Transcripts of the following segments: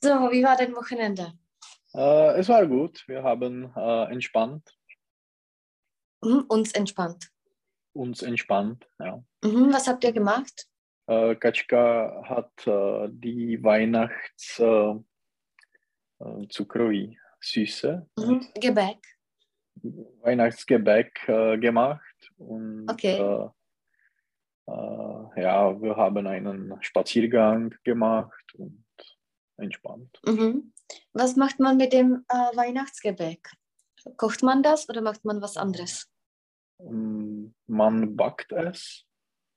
So, wie war dein Wochenende? Äh, es war gut. Wir haben äh, entspannt, Mhm, uns entspannt. uns entspannt. Ja. Mhm, was habt ihr gemacht? Äh, Katschka hat äh, die Weihnachts äh, äh, Zucroví Süße, Mhm, Gebäck. Weihnachtsgebäck äh, gemacht und Okay. äh, ja, wir haben einen Spaziergang gemacht und entspannt. Mhm. Was macht man mit dem äh, Weihnachtsgebäck? Kocht man das oder macht man was anderes? Mm, Man backt es.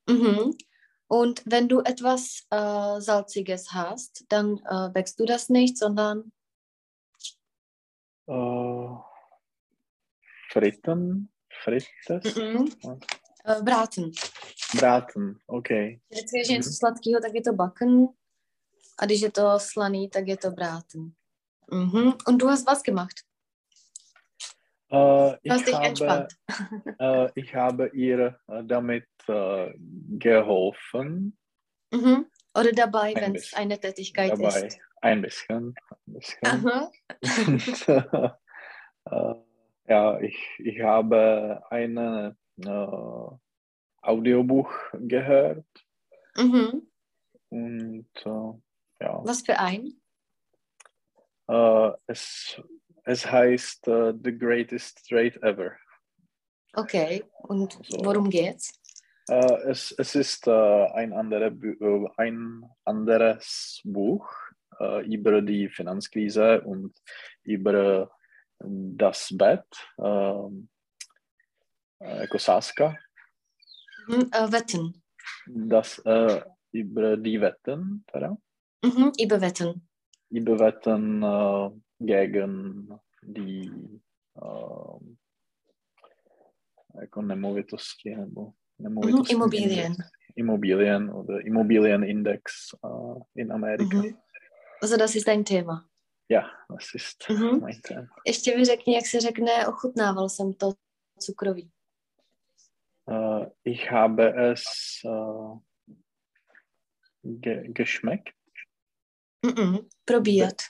Mhm. Und wenn du etwas äh, Salziges hast, dann äh, bäckst du das nicht, sondern Äh, fritten, frittes, Mhm. äh, braten. braten, okay. Když je něco sladkého, tak je to backen. A když je to slaný, tak je to braten. Mhm. Und du hast was gemacht? Äh, Du hast ich, dich habe, entspannt. äh, ich habe ihr äh, damit äh, geholfen, Mhm. Oder dabei, Ein wenn es eine Tätigkeit dabei ist. ein bisschen. Ein bisschen. Und, ja, ich, ich habe ein Audiobuch gehört Mhm. und ja, Was für ein? äh, es, es heißt äh, The Greatest Trade Ever. Okay. Und So. worum geht's? Äh, es, es ist ein, andere, ein anderes Buch über die Finanzkrise und über das Bett, ähm, äh, jako sázka, Mhm. Wetten. das, über die Wetten, teda? Mhm. Über Wetten. über Wetten äh, gegen die äh, jako nemovitosti nebo Mhm. nemovitostní Immobilien. Immobilien oder Immobilienindex äh, in Amerika. Mhm. Also das ist ein Thema. Ja, das ist Mhm. mein Thema. Ještě mi řekni, jak se řekne, ochutnával jsem to cukroví. Äh, ich habe es äh, ge geschmeckt, Mhm. Probiert.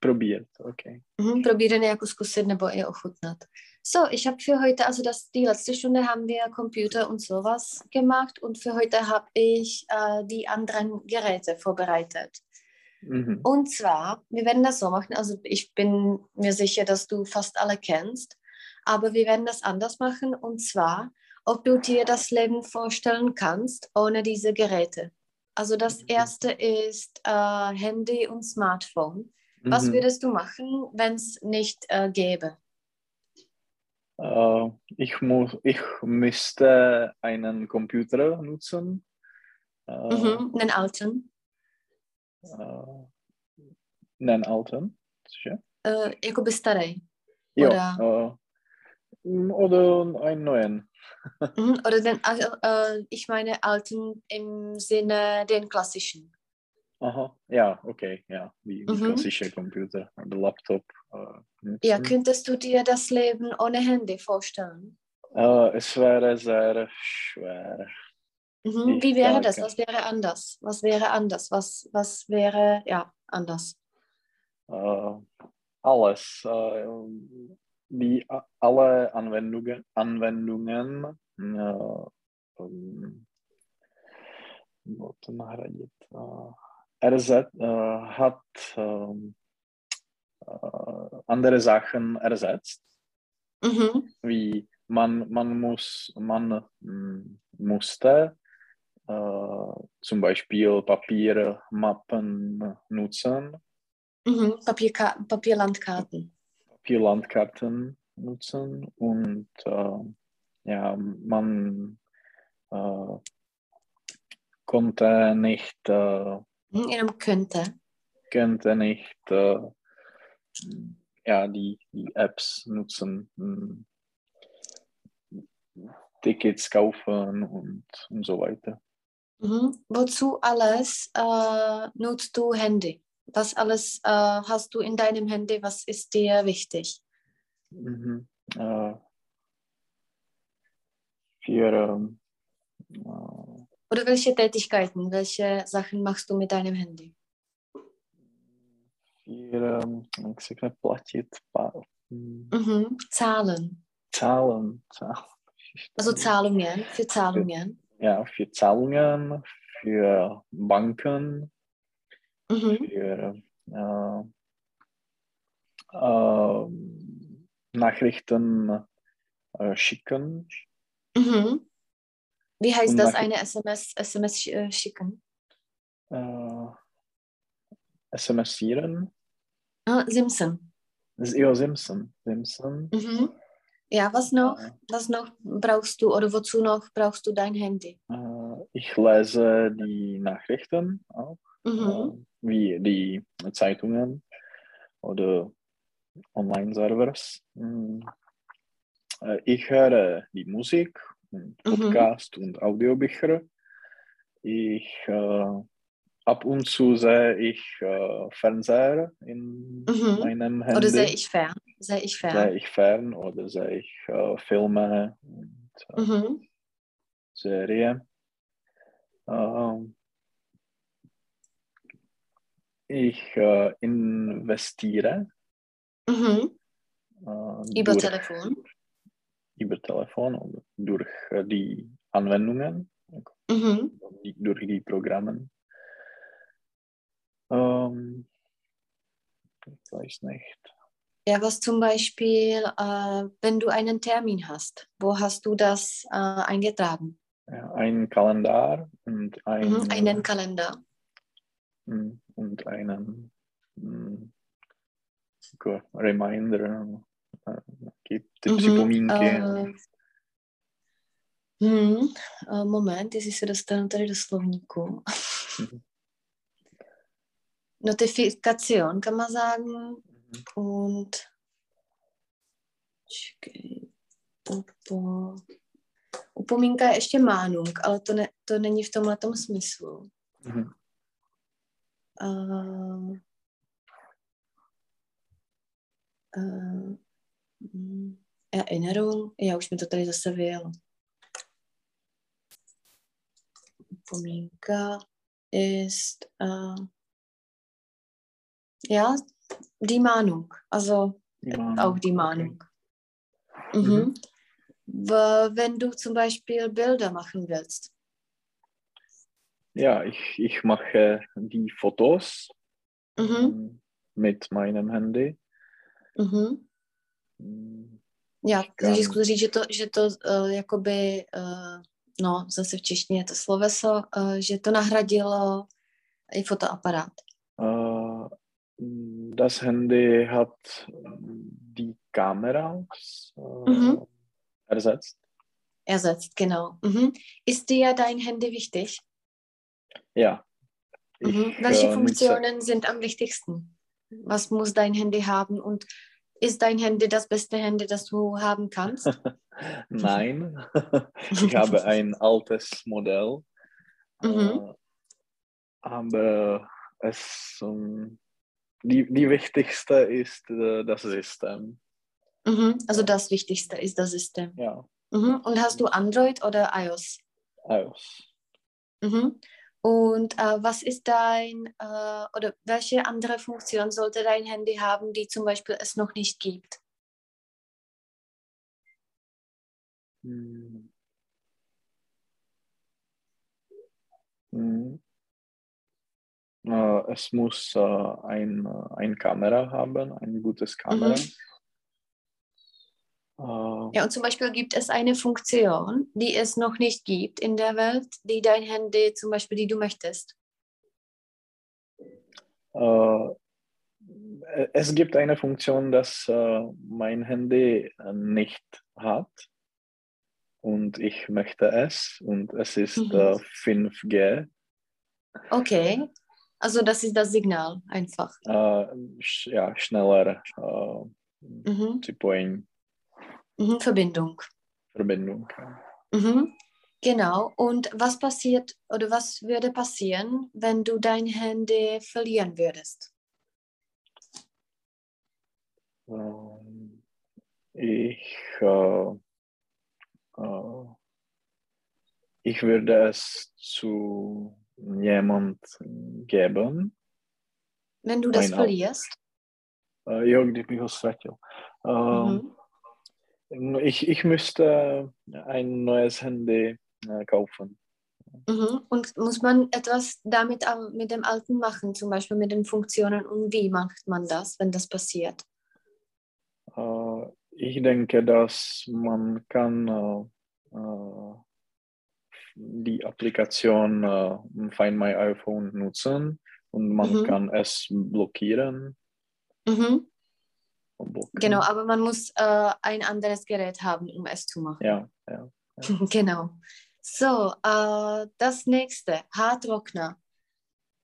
probiert, okay. Mhm. Probieren jako zkusit nebo je ochutnat. So, ich habe für heute, also das, die letzte Stunde haben wir Computer und sowas gemacht und für heute habe ich äh, die anderen Geräte vorbereitet. Mhm. Und zwar, wir werden das so machen, also ich bin mir sicher, dass du fast alle kennst, aber wir werden das anders machen und zwar, ob du dir das Leben vorstellen kannst ohne diese Geräte. Also das erste ist äh, Handy und Smartphone. Was Mhm. würdest du machen, wenn es nicht äh, gäbe? Äh, ich, muss, ich müsste einen Computer nutzen. Äh, Mhm, einen alten. äh, einen alten. sicher? Äh, jakoby starý. Ja, Oder- äh, oder einen neuen. Mhm, oder den, also, äh, ich meine alten im Sinne den klassischen. Aha, ja, okay, ja, die Mhm. klassische Computer oder Laptop. Äh. Ja, könntest du dir das Leben ohne Handy vorstellen? äh, es wäre sehr schwer. Mhm. Wie wäre das? Was wäre anders? Was wäre anders? Was, was wäre, ja, anders? Äh, alles. Äh, die alle Anwendungen, Anwendungen äh, ähm, to nahradit. Äh, RZ äh, hat ähm, äh, andere Sachen ersetzt, Mhm. wie man, man muss, man mm, musste äh, zum Beispiel Papiermappen nutzen, Mhm. Papierka Papierlandkarten. Papierlandkarten nutzen und äh, ja, man äh, konnte nicht, äh. Jenom könnte. könnte nicht äh, ja, die, die Apps nutzen, mm, Tickets kaufen und, und so weiter. Mhm. Wozu alles äh, nutzt du Handy? Was alles äh, hast du in deinem Handy? Was ist dir wichtig? Mhm. Äh, für ähm, äh, Oder welche Tätigkeiten, welche Sachen machst du mit deinem Handy? für, ähm, řekne, platit, pa, hm, Mhm. Zahlen. Zahlen, Zahlen. Also Zahlungen, für Zahlungen. Ja, für Zahlungen, für Banken. Für äh, äh, Nachrichten äh, schicken. Mhm. Wie heißt Und das, eine SMS, SMS äh, schicken? Äh, SMSieren. Ah, Simpson. Ja, Simpson. Simpson. Mhm. Ja, was noch? Was noch brauchst du oder wozu noch brauchst du dein Handy? äh, ich lese die Nachrichten auch, Mhm. äh, wie die Zeitungen oder Online-Servers. Mm. Äh, Ich höre die Musik, und Mhm. Podcast und Audiobücher. Ich äh, ab und zu sehe ich äh, Fernseher in Mhm. meinem Handy. Oder sehe ich fern? Sehe ich Sehe fern? ich fern oder sehe ich äh, Filme und äh, Mhm. Serien. Ähm, ich äh, investiere Mhm. äh, Über durch, Telefon? über Telefon oder durch äh, die Anwendungen, Mhm. durch die Programme. Ähm, ich weiß nicht. Ja, was zum Beispiel, äh, wenn du einen Termin hast, wo hast du das äh, eingetragen? Ja, ein Kalender und ein, Mhm. Einen Kalender. Mm, und einen mm, reminder, taky ty Mhm, připomínky. eh, Hmm, eh, moment, jestli se dostanu tady do slovníku. Mhm. Notifikation kann man sagen. Mhm. Und čekej, upo, upomínka je ještě mánung, ale to, ne, to není v tomhle smyslu. Mhm. Uh, uh, Erinnerung, já už mi to tady zase vyjelo. Upomínka ist, uh, ja, die Mahnung, also Die Mahnung, auch die okay. Mahnung. Mhm. W- Wenn du zum Beispiel Bilder machen willst. Ja, ich, ich mache die Fotos Mhm. mit meinem Handy. Mhm. Mm, Já můžu zkusit říct, že to, že to uh, jakoby, uh, no zase v češtině je to sloveso, uh, že to nahradilo i fotoaparát. Mm, das Handy hat die Kameras äh, Mhm. ersetzt. Ersetzt, genau. Mhm. Ist dir dein Handy wichtig? Ja. Mhm. Welche Funktionen sind am wichtigsten? Was muss dein Handy haben und ist dein Handy das beste Handy, das du haben kannst? Nein, ich habe ein altes Modell. Mhm. Äh, aber es, ähm, die, die wichtigste ist äh, das System. Mhm. Also das Wichtigste ist das System. Ja, Mhm. Und hast du Android oder iOS? iOS. Mhm. Und äh, was ist dein, äh, oder welche andere Funktion sollte dein Handy haben, die zum Beispiel es noch nicht gibt? Hm. Hm. Äh, es muss äh, ein, äh, ein Kamera haben, ein gutes Kamera. Mhm. Äh, Ja, und zum Beispiel gibt es eine Funktion, die es noch nicht gibt in der Welt, die dein Handy zum Beispiel, die du möchtest. Äh, es gibt eine Funktion, das äh, mein Handy äh, nicht hat und ich möchte es und es ist Mhm. äh, 5G. Okay, also das ist das Signal einfach. Ja, schneller äh, Mhm. Mhm. Verbindung. Verbindung. Mhm. Genau. Und was passiert oder was würde passieren, wenn du dein Handy verlieren würdest? Ähm, ich, äh, äh, ich würde es zu jemand geben. Wenn du das verlierst? Uh, jo, kdybych ho ztratil. Uh, mhm. Ich, ich müsste ein neues Handy uh, kaufen. Mhm. Und muss man etwas damit mit dem alten machen, zum Beispiel mit den Funktionen? Und wie macht man das, wenn das passiert? Uh, ich denke, dass man kann uh, die Applikation Find My iPhone nutzen und man mhm. kann es blockieren. Mhm. Genau, aber man muss äh, ein anderes Gerät haben, um es zu machen. Ja, ja. ja. genau. So, äh, das nächste, Haartrockner.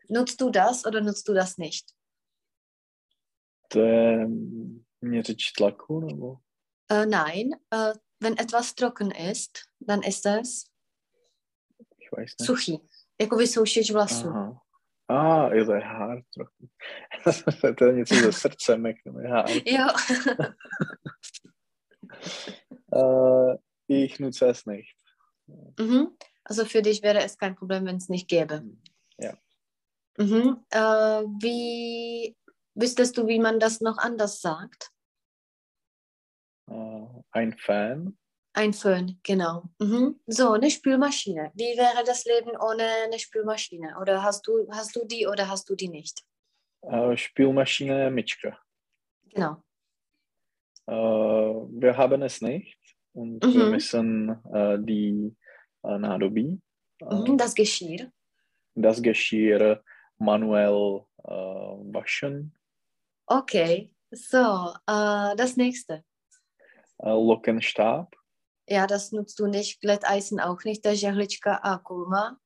Nutzt du das oder nutzt du das nicht? Měřič tlaku nebo? Äh, nein, äh, wenn etwas trocken ist, dann ist es ich weiß nicht. suchý, jako vysoušeč vlasů. Aha. A, jo, to je hár trochu. to je něco se srdcem, jak to je. Jo. uh, ich nutze es nicht. Mhm. Also für dich wäre es kein Problem, wenn es nicht gäbe. Ja. Mhm. Äh, wie wüsstest du, wie man das noch anders sagt? Uh, ein Fan. Ein Föhn, genau. Mhm. So, eine Spülmaschine. Wie wäre das Leben ohne eine Spülmaschine? Oder hast du, hast du die oder hast du die nicht? Uh, Spülmaschine Mitschke. Genau. Uh, wir haben es nicht und mhm. wir müssen uh, die Nádobí. Mhm, das Geschirr. Das Geschirr manuell waschen. Okay, so, das nächste. Lockenstab. Ja, das nutzt du nicht, Glätteisen auch nicht, to je žehlička a kulma.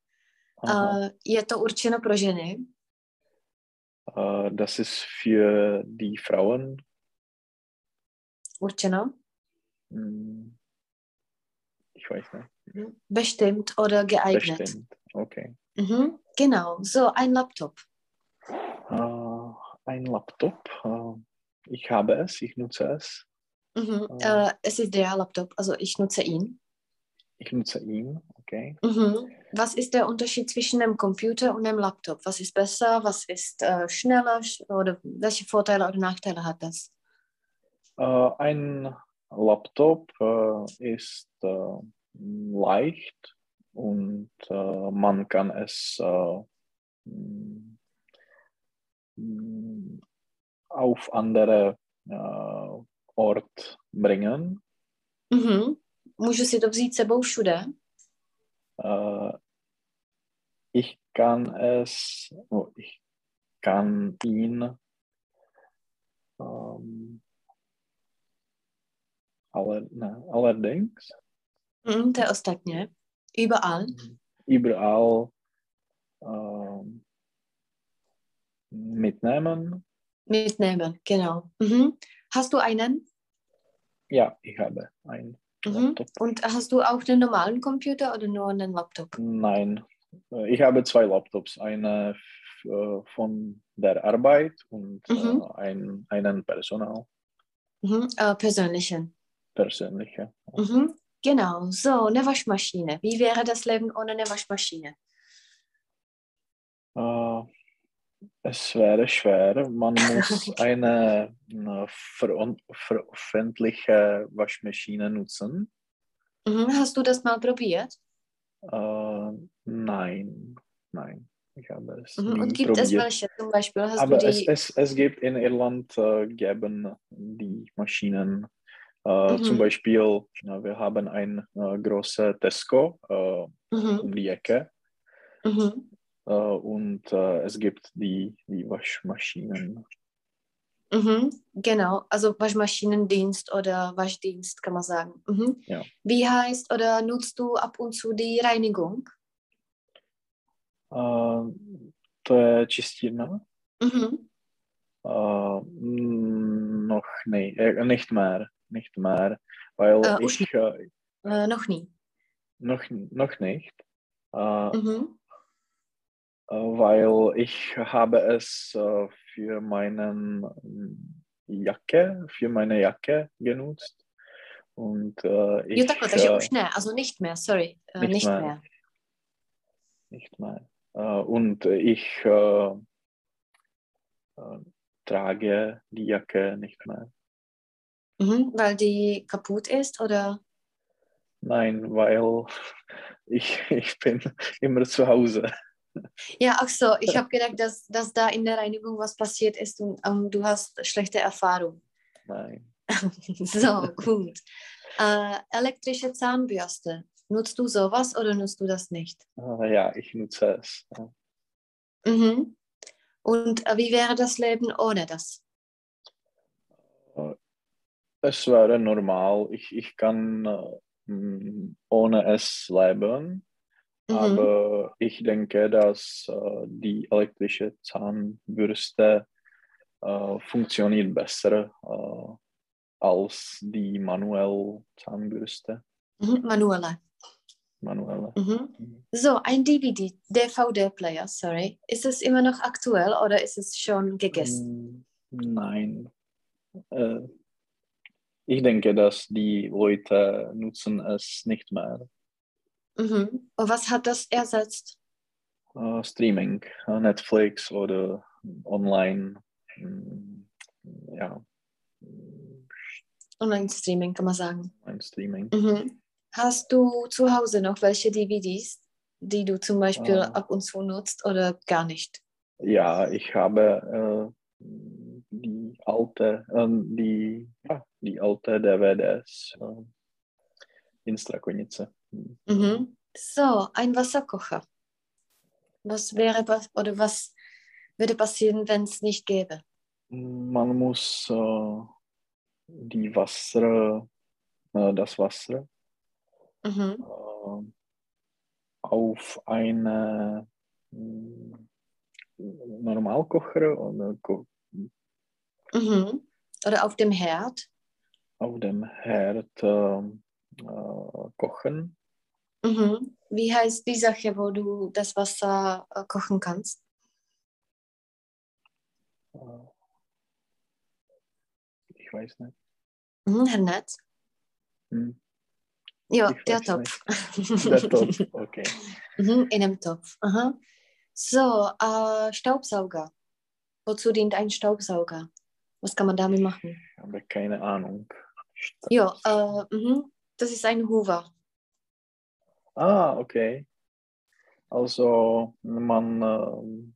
Uh, je to určeno pro ženy? Uh, das ist für die Frauen. Určeno? Mm, ich weiß nicht. Bestimmt oder geeignet. Bestimmt, okay. Mhm, genau, so ein Laptop. Uh, ein Laptop. ich habe es, ich nutze es. Mhm. Äh, es ist der Laptop, also ich nutze ihn. Ich nutze ihn, okay. Mhm. Was ist der Unterschied zwischen einem Computer und einem Laptop? Was ist besser, was ist äh, schneller oder welche Vorteile oder Nachteile hat das? Äh, ein Laptop äh, ist äh, leicht und äh, man kann es mm, auf andere Ort bringen. Mm-hmm. Můžu si to vzít sebou všude? Uh, ich kann es, oh, ich kann ihn um, ale, ne, allerdings. Mm, to je ostatně. Überall. Überall um, mitnehmen. Mitnehmen, genau. Mhm. Hast du einen? Ja, ich habe einen. Mhm. Und hast du auch einen normalen Computer oder nur einen Laptop? Nein, äh, ich habe zwei Laptops. Eine äh, von der Arbeit und mhm. Äh, ein, einen Personal. Mhm. Äh, persönlichen. Persönliche. Mhm. Genau, so eine Waschmaschine. Wie wäre das Leben ohne eine Waschmaschine? Uh, es wäre schwer. Man muss eine, eine veröffentlichte Waschmaschine nutzen. Mhm. Hast du das mal probiert? Uh, nein, nein. Ich habe es mhm. Und gibt probiert. es welche zum Beispiel? Hast Aber es, es, es gibt in Irland äh, geben die Maschinen. Äh, mhm. Zum Beispiel, ja, wir haben ein äh, großes Tesco äh, mhm. um die Ecke. Mhm. Äh, und äh, es gibt die, die Waschmaschinen. Mhm, genau, also Waschmaschinendienst oder Waschdienst kann man sagen. Mhm. Ja. Wie heißt oder nutzt du ab und zu die Reinigung? Je čistírna. Mhm. Uh, noch nee, nicht mehr, nicht mehr, weil uh, ich... Noch nie. Noch, noch nicht. Mhm. Äh, weil ich habe es äh, für meinen Jacke, für meine Jacke genutzt. Und äh, ich, jo, takhle, takže už ne, also nicht mehr, sorry, nicht, nicht mehr. mehr. Nicht mehr. und ich, trage die Jacke nicht mehr. Mhm, weil die kaputt ist oder? Nein, weil ich, ich bin immer zu Hause. Ja, ach so, ich habe gedacht, dass, dass da in der Reinigung was passiert ist und um, du hast schlechte Erfahrung. Nein. so, gut. Äh, elektrische Zahnbürste. Nutzt du sowas oder nutzt du das nicht? Uh, ja, ich nutze es. Mhm. Und äh, wie wäre das Leben ohne das? Uh, es wäre normal. Ich, ich kann uh, ohne es leben. Mhm. Aber ich denke, dass die elektrische Zahnbürste funktioniert besser als die manuelle Zahnbürste. Mhm, manuelle. Manuelle. Mhm. So, ein DVD, DVD-Player, sorry. Ist es immer noch aktuell oder ist es schon gegessen? Mm, nein. Äh, ich denke, dass die Leute nutzen es nicht mehr. Mhm. Und was hat das ersetzt? Uh, Streaming, uh, Netflix oder online. Mm, ja. Online-Streaming, kann man sagen. Online-Streaming. Mhm. Hast du zu Hause noch welche DVDs, die du zum Beispiel uh, ab und zu nutzt oder gar nicht? Ja, ich habe äh, die alte, äh, die, ja, die alte DVDs äh, in Strakonice. Mhm. So, ein Wasserkocher. Was wäre oder was würde passieren, wenn es nicht gäbe? Man muss äh, die Wasser, äh, das Wasser mhm. äh, auf eine äh, Normalkocher oder ko mhm. oder auf dem Herd auf dem Herd ähm, äh, kochen. Mhm. Wie heißt die Sache, wo du das Wasser äh, kochen kannst? Ich weiß nicht. Mhm, Herr Netz? Hm. Ja, der Topf. der Topf, okay. Mhm, in einem Topf. Aha. So, äh, Staubsauger. Wozu dient ein Staubsauger? Was kann man damit machen? Ich habe keine Ahnung. Ja, äh, mhm. das ist ein Hoover. Ah, okay. Also man, äh,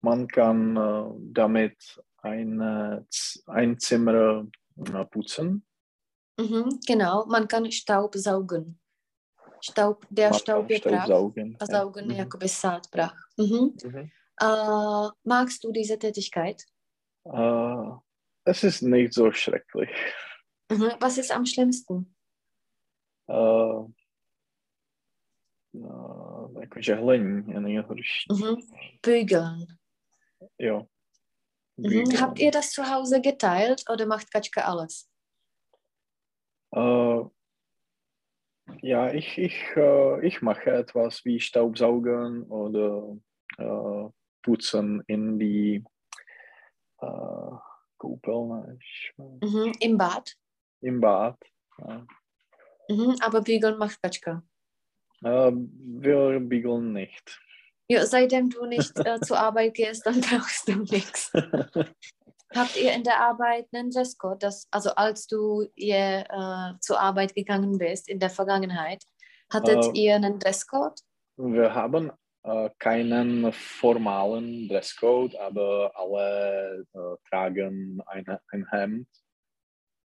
man kann äh, damit ein, ein Zimmer putzen. Mhm, genau, man kann Staub saugen. Staub, der Staub wird Staub saugen. ja. Saugen, Mhm. Jakob ist saatbrach. Mhm. Mhm. Äh, magst du diese Tätigkeit? Äh, es ist nicht so schrecklich. Mhm. Was ist am schlimmsten? Uh, uh, jakože hlení je nejhorší. Mhm. Bügeln. Jo. Mhm. Bügeln. Habt ihr das zu Hause geteilt oder macht Katschka alles? Äh, ja, ich, ich, äh, ich mache etwas wie Staubsaugen oder Putzen in die äh, Kuppel, Mhm. Im Bad? im Bad. Ja. Mhm. Aber Bügeln macht Katschka. Äh, wir bügeln nicht. Ja, seitdem du nicht äh, zur Arbeit gehst, dann brauchst du nichts. Habt ihr in der Arbeit einen Dresscode? Das, also als du ihr, äh, zur Arbeit gegangen bist in der Vergangenheit, hattet Äh, ihr einen Dresscode? Wir haben äh, keinen formalen Dresscode, aber alle äh, tragen eine, ein Hemd.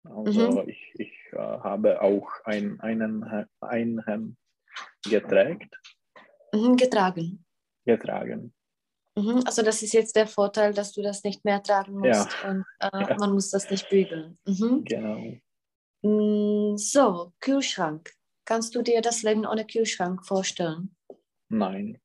Also ich, ich äh, habe auch ein, einen, ein Hemd geträgt, Mhm, getragen. getragen. Mhm, also das ist jetzt der Vorteil, dass du das nicht mehr tragen musst Ja. und äh, Ja. man muss das nicht bügeln. Mhm. Genau. Mm, So, Kühlschrank. Kannst du dir das Leben ohne Kühlschrank vorstellen? Nein.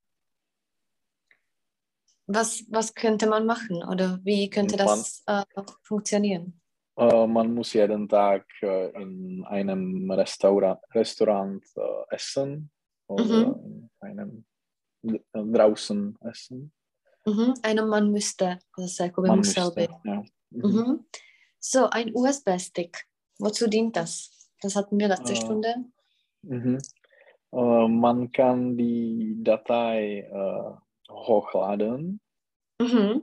Was, was könnte man machen oder wie könnte das äh, funktionieren? Äh, man muss jeden Tag äh, in einem Restaurant, Restaurant äh, essen oder in einem äh, draußen essen. Mhm. Einer Mann müsste, also Jakob Man müsste, ja. Mhm. Mhm. So, ein USB-Stick. Wozu dient das? Das hatten wir letzte Äh, Stunde. Mhm. Äh, man kann die Datei äh, hochladen Mhm.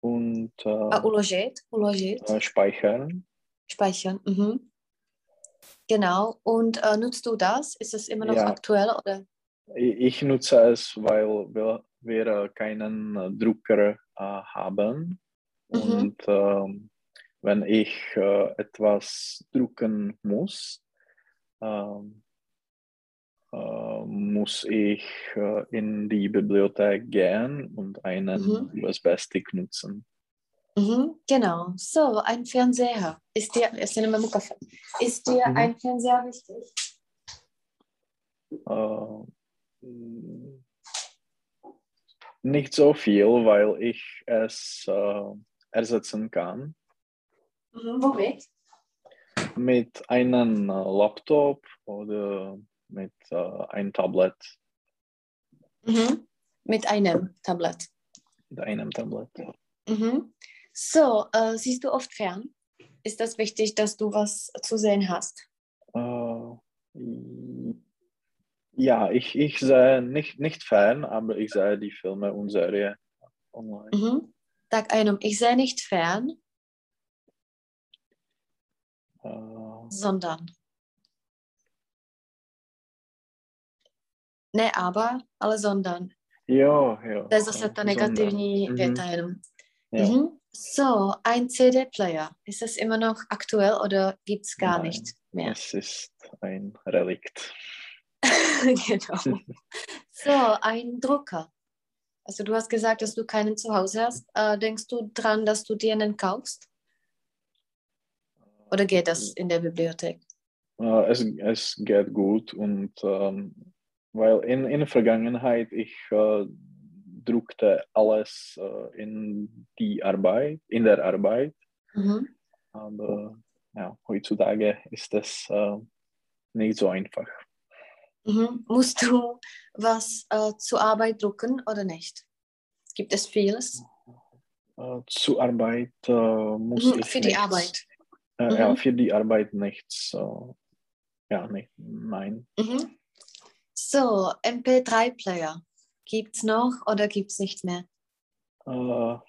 und äh, Ah, uložit, uložit, äh, speichern. speichern. Mhm. Genau. Und äh, nutzt du das? Ist es immer noch Ja. aktuell oder? Ich nutze es, weil wir, wir äh, keinen äh, Drucker äh, haben. Mhm. Und ähm, wenn ich äh, etwas drucken muss, ähm, äh, muss ich äh, in die Bibliothek gehen und einen Mhm. USB-Stick nutzen. Mhm, genau. So, ein Fernseher. Ist dir, ist dir Mhm. ein Fernseher wichtig? Mh, nicht so viel, weil ich es äh, ersetzen kann Mhm, womit? mit einem äh, Laptop oder mit äh, einem Tablet. Mhm. Mit einem Tablet. Mit einem Tablet. Mhm. So, äh, siehst du oft fern? Ist das wichtig, dass du was zu sehen hast? Äh, ja, ich, ich sehe nicht, nicht fern, aber ich sehe die Filme und Serien online. Mhm. Sag einem, ich sehe nicht fern, Äh, sondern. Ne, aber, ale sondern. jo, jo. To je zase jo, ta negativní věta jenom. Ja. Mhm. So, ein CD-Player. Ist das immer noch aktuell oder gibt es gar Nein. nicht mehr? Es ist ein Relikt. genau. So, ein Drucker. Also du hast gesagt, dass du keinen zu Hause hast. Äh, denkst du dran, dass du dir einen kaufst? Oder geht das in der Bibliothek? Äh, es, es geht gut und ähm, weil in, in der Vergangenheit ich äh, druckte alles äh, in die Arbeit, in der Arbeit, Mhm. aber ja, heutzutage ist es äh, nicht so einfach. Mhm. Musst du was äh, zur Arbeit drucken oder nicht? Gibt es vieles? Äh, zur Arbeit äh, muss Mhm, ich Für die nichts, Arbeit. Äh, Ja, Mhm. für die Arbeit nichts. Äh, ja, nicht, nein. Mhm. So, MP3-Player. Gibt es noch oder gibt es nicht mehr? Mh,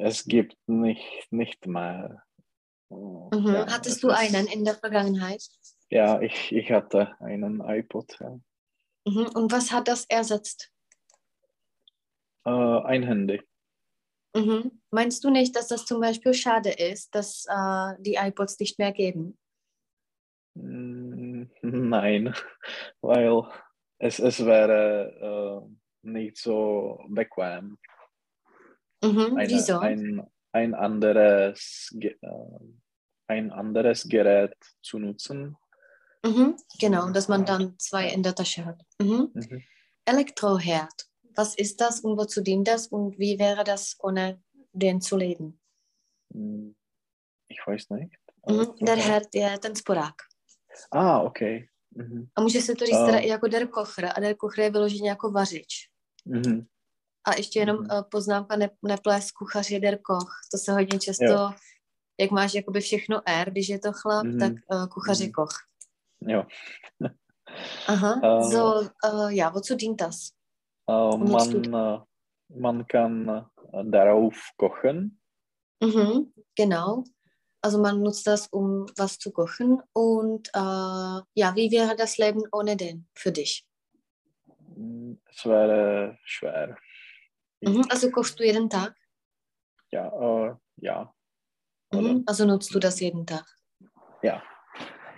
es gibt nicht, nicht mehr. Mhm. ja, Hattest es du einen in der Vergangenheit? Ja, ich, ich hatte einen iPod. Ja. Mhm. Und was hat das ersetzt? Äh, ein Handy. Mhm. Meinst du nicht, dass das zum Beispiel schade ist, dass äh, die iPods nicht mehr geben? Mm, Nein, weil es, es wäre äh, nicht so bequem, Mhm. eine, Wieso? ein, ein, anderes, äh, ein anderes Gerät zu nutzen. Mhm. Genau, dass man dann zwei in der Tasche hat. Mhm. Mhm. Elektroherd. Was ist das und wozu dient das und wie wäre das, ohne den zu leben? Mm, Ich weiß nicht. Mhm. Der herd ten sporák. Ah, okay. Mhm. A může se to říct A- teda i jako der kocher. A der kocher je vyloženě jako vařič. Mhm. A ještě jenom Mhm. uh, poznámka, ne, neples kuchař je der koch. To se hodně často, Jo. jak máš jakoby všechno R, když je to chlap, Mhm. tak uh, kuchař je Mhm. koch. Ja. Aha, Äh, so, uh, ja, wozu dient das? Nutzt du man, man kann darauf kochen. Mhm, genau. Also man nutzt das, um was zu kochen. Und äh, ja, wie wäre das Leben ohne den für dich? Es wäre schwer. Mhm, also kochst du jeden Tag? Ja, äh, ja. Mhm, also nutzt du das jeden Tag? Ja.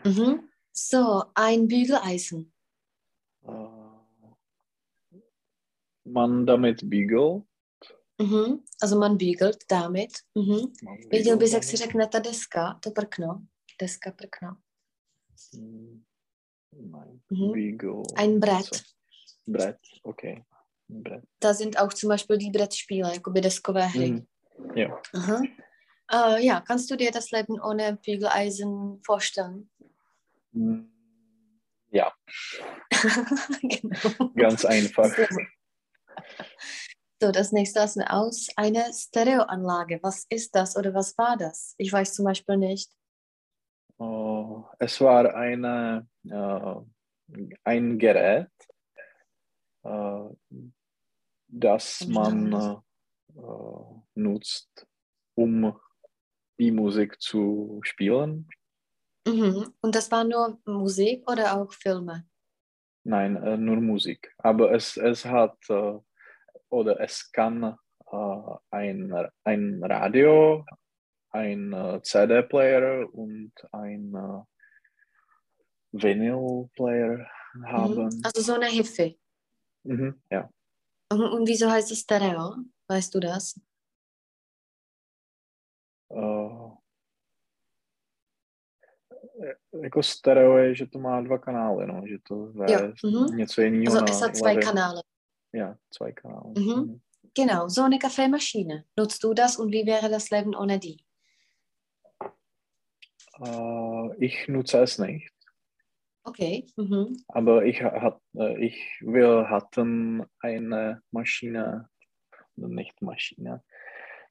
Mhm. So, ein Bügeleisen. Äh, man damit bügelt. Mhm. Also man bügelt damit. Mhm. Věděl bys, jak se řekne ta deska, to prkno? Deska, prkno. Mhm. Ein Brett. Brett, okay. Ein Brett. Da sind auch zum Beispiel die Brettspiele, jakoby deskové hry. Mhm. Ja. Aha. Äh, ja, kannst du dir das Leben ohne Bügeleisen vorstellen? Mm, Ja, genau. ganz einfach. So. Das nächste lassen wir aus. Eine Stereoanlage. Was ist das oder was war das? Ich weiß zum Beispiel nicht. Oh, es war eine, äh, ein Gerät, äh, das man schnell. äh, nutzt, um die Musik zu spielen. Mhm. Und das war nur Musik oder auch Filme? Nein, äh, nur Musik. Aber es, es hat oder es kann äh, ein, ein Radio, ein äh, CD-Player und ein äh, Vinyl-Player Mhm. haben. Also so eine Hilfe. Mhm, ja. Und, und wieso heißt es Stereo? Weißt du das? Uh, jako stereo je, že to má dva kanály, no, že to je Jo, mhm. něco jiného Also na es hat zwei. Kanäle. Ja, zwei Kanäle. Mhm. Genau, so eine Kaffeemaschine. Nutzt du das und wie wäre das Leben ohne die? Uh, ich nutze es nicht, Okay. Mhm. aber ich, hat, äh, ich wir hatten eine Maschine, nicht Maschine,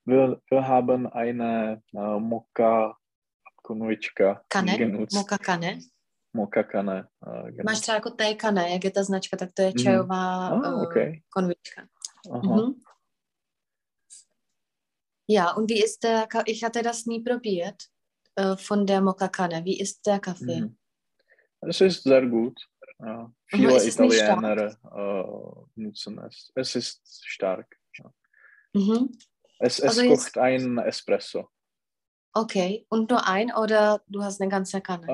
wir, wir haben eine äh, Mokka Kane? genutzt. Moka Kane? Mokka Kane äh, genutzt. Máš třeba jako té Kane, jak je ta značka, tak to je Mhm. čajová Ah, eh, okay. konvička. Aha. Mhm. Ja, und wie ist der, Ka- ich hatte das nie probiert, äh, von der Mokka-Kanne. Wie ist der Kaffee? Mhm. Es ist sehr gut. Ja. Viele stark. Italiener äh, nutzen es. Es ist stark. Mhm. Es, es Also kocht ein Espresso. Okay, und nur ein oder du hast eine ganze Kanne?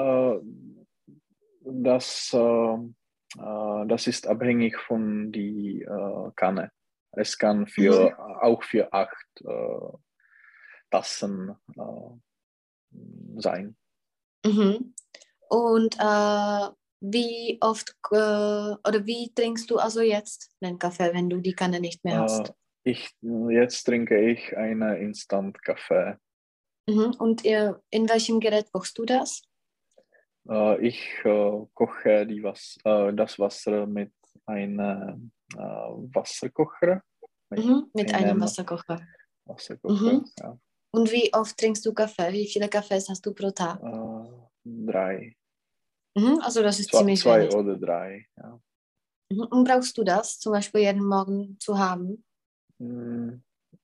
Das, äh, äh, das ist abhängig von die äh, Kanne. Es kann für, auch für acht Tassen sein. Mhm. Und äh, wie oft äh, oder wie trinkst du also jetzt den Kaffee, wenn du die Kanne nicht mehr hast? Ich, jetzt trinke ich einen Instant-Kaffee. Mhm. Und ihr, in welchem Gerät kochst du das? Äh, ich äh, koche die Was äh, das Wasser mit einem Wasserkocher. Mit Mhm. Mit einem einem Wasserkocher. Wasserkocher, Mhm. ja. Und wie oft trinkst du Kaffee? Wie viele Kaffees hast du pro Tag? Drei. Mhm. Also das ist Zwei, ziemlich zwei wenig. oder drei. Ja. Mhm. Und brauchst du das zum Beispiel jeden Morgen zu haben? Mm,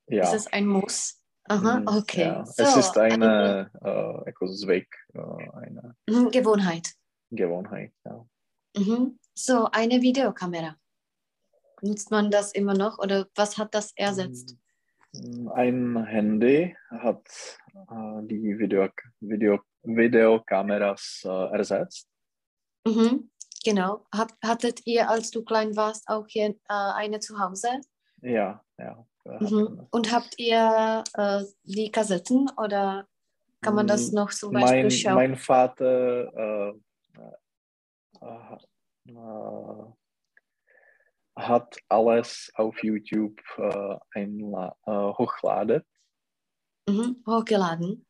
Ist ja. es ein Muss? Aha, okay. ja. So, es ist eine, äh, jako zvyk, äh, eine Mhm, Gewohnheit. Gewohnheit. Ja. Mhm. So, eine Videokamera. Nutzt man das immer noch oder was hat das ersetzt? Mm, Ein Handy hat äh, die Video, Video, Videokameras äh, ersetzt. Mhm. Genau. Hab, hattet ihr, als du klein warst, auch hier äh, eine zu Hause? Ja, ja. Wir Mhm. Und habt ihr äh, die Kassetten oder kann man das Mm, noch zum Beispiel Mein, schauen? mein Vater äh, äh, äh, hat alles auf YouTube äh, äh, hochladen. Mhm. Hochgeladen.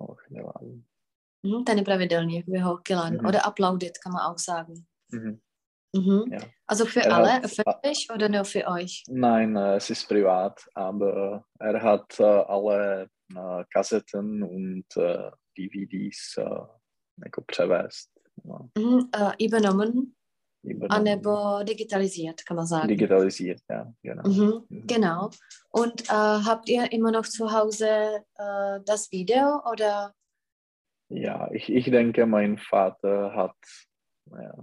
Hochgeladen. Mhm. Je pravidelně jakoby hochgeladen. Mhm. Oder uploaded, kann man auch sagen. Mhm. Mhm. Ja. Also für Er alle hat- öffentlich oder nur für euch? Nein, äh, es ist privat, aber er hat äh, alle äh, Kassetten und DVDs jako převést. Mhm. Äh, übernommen, übernommen. anebo digitalisiert, kann man sagen. digitalisiert, ja, genau. Mhm, Mhm. genau. Und äh, habt ihr immer noch zu Hause äh, das Video oder? Ja, ich, ich denke, mein Vater hat ja,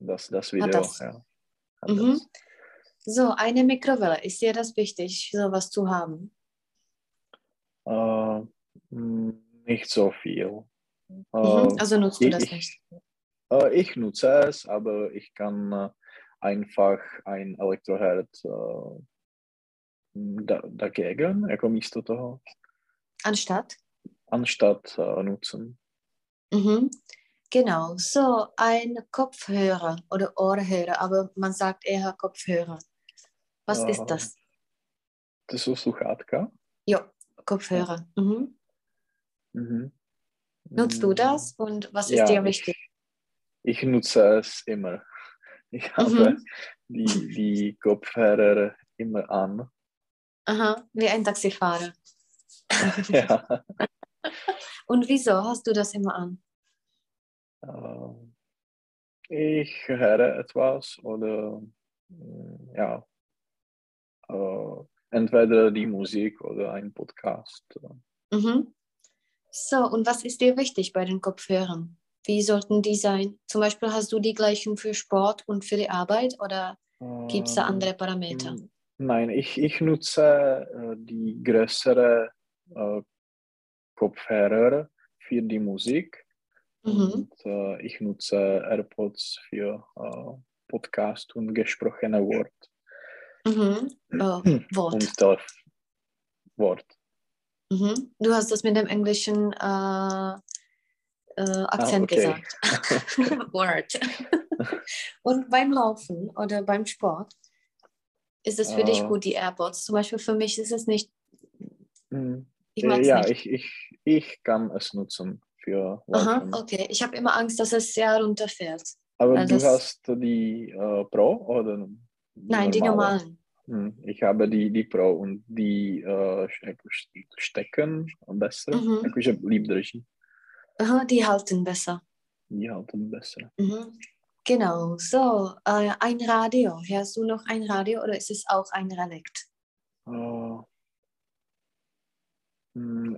das, das Video. das. Ja, Mhm. das. So, eine Mikrowelle. Ist dir das wichtig, sowas zu haben? Äh, mh, nicht so viel. Mhm. Äh, Also nutzt du ich, das ich, nicht? äh, ich nutze es, aber ich kann äh, einfach ein Elektroherd äh, da, dagegen, jako místo toho, Anstatt? anstatt nutzen. Mhm. Genau, so ein Kopfhörer oder Ohrhörer, aber man sagt eher Kopfhörer. Was Äh, ist das? Das ist sluchátka. Ja, Kopfhörer. Mhm. Mhm. Nutzt du das und was ist Ja, dir wichtig? Ich, ich nutze es immer. Ich habe die, die Kopfhörer immer an. Aha, wie ein Taxifahrer. ja. Und wieso hast du das immer an? Ähm, Ich höre etwas oder mm, ja. Äh, entweder die Musik oder ein Podcast. Mhm. So, und was ist dir wichtig bei den Kopfhörern? Wie sollten die sein? Zum Beispiel hast du die gleichen für Sport und für die Arbeit oder gibt es da andere Parameter? Ähm, nein, ich, ich nutze äh, die größere äh, Kopfhörer für die Musik mhm. und äh, ich nutze AirPods für äh, Podcast und gesprochene Wort. Mhm. Oh, Wort. Und das Wort. Mhm. Du hast das mit dem englischen äh, äh, Akzent ah, okay. gesagt. Word. Und beim Laufen oder beim Sport ist es für dich ah. gut, die AirPods? Zum Beispiel für mich ist es nicht. Hm. Ich ja, nicht. Ich, ich, ich kann es nutzen für. Aha, okay. Ich habe immer Angst, dass es sehr runterfährt. Aber du hast die uh, Pro oder? Die Nein, normale? die normalen. Hm, ich habe die, die Pro und die uh, stecken besser. Mhm. Ich liebe drží. Aha, die halten besser. Die halten besser. Mhm. Genau, so, äh, ein Radio. Hörst du noch ein Radio oder ist es auch ein Relikt? Uh,